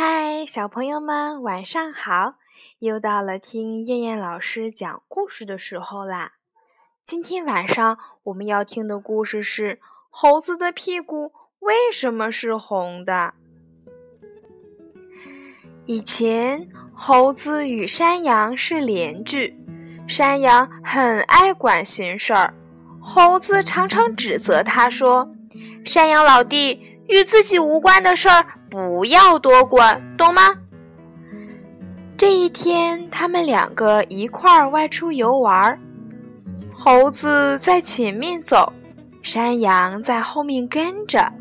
嗨，小朋友们，晚上好！又到了听燕燕老师讲故事的时候啦。今天晚上我们要听的故事是《猴子的屁股为什么是红的》。以前，猴子与山羊是邻居，山羊很爱管闲事儿，猴子常常指责他说：“山羊老弟，与自己无关的事儿。”不要多管，懂吗？这一天，他们两个一块儿外出游玩。猴子在前面走，山羊在后面跟着。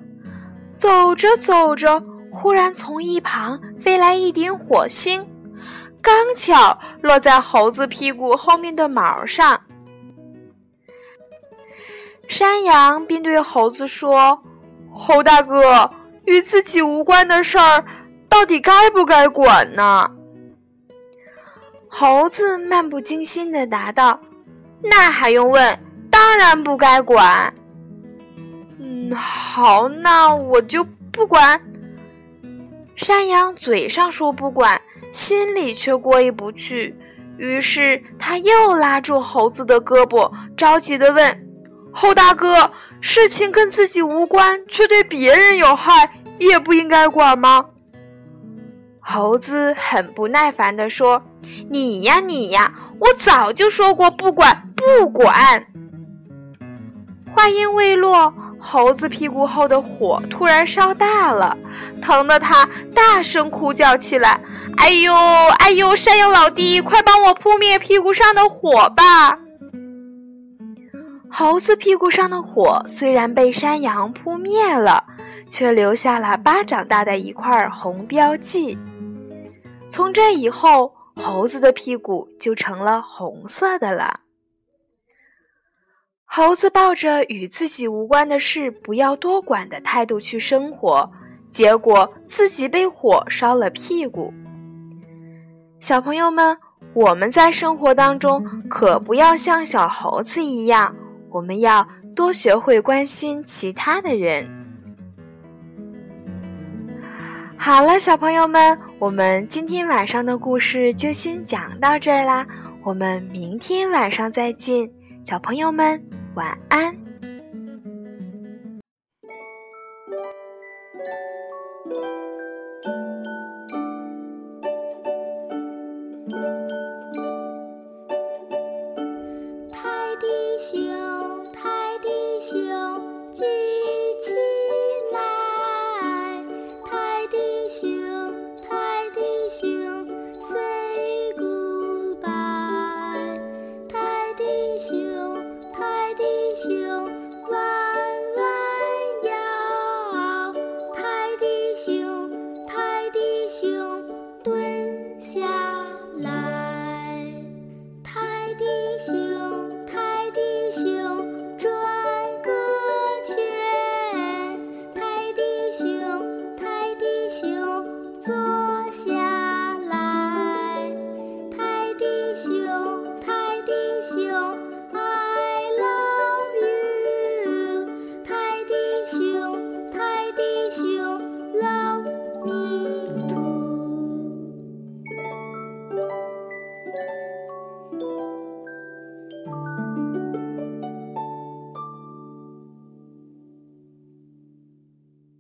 走着走着，忽然从一旁飞来一点火星，刚巧落在猴子屁股后面的毛上。山羊便对猴子说：“猴大哥。”与自己无关的事儿，到底该不该管呢？猴子漫不经心地答道：“那还用问？当然不该管。”嗯，好，那我就不管。山羊嘴上说不管，心里却过意不去，于是他又拉住猴子的胳膊，着急地问：“猴大哥。”事情跟自己无关，却对别人有害，也不应该管吗？猴子很不耐烦地说：“你呀，你呀，我早就说过不管，不管。”话音未落，猴子屁股后的火突然烧大了，疼得他大声哭叫起来：“哎呦，哎呦，山羊老弟，快帮我扑灭屁股上的火吧！”猴子屁股上的火虽然被山羊扑灭了，却留下了巴掌大的一块红标记。从这以后，猴子的屁股就成了红色的了。猴子抱着与自己无关的事不要多管的态度去生活，结果自己被火烧了屁股。小朋友们，我们在生活当中可不要像小猴子一样。我们要多学会关心其他的人。好了，小朋友们，我们今天晚上的故事就先讲到这儿啦。我们明天晚上再见，小朋友们晚安。熊举起来泰迪熊泰迪熊 say goodbye 泰迪熊泰迪熊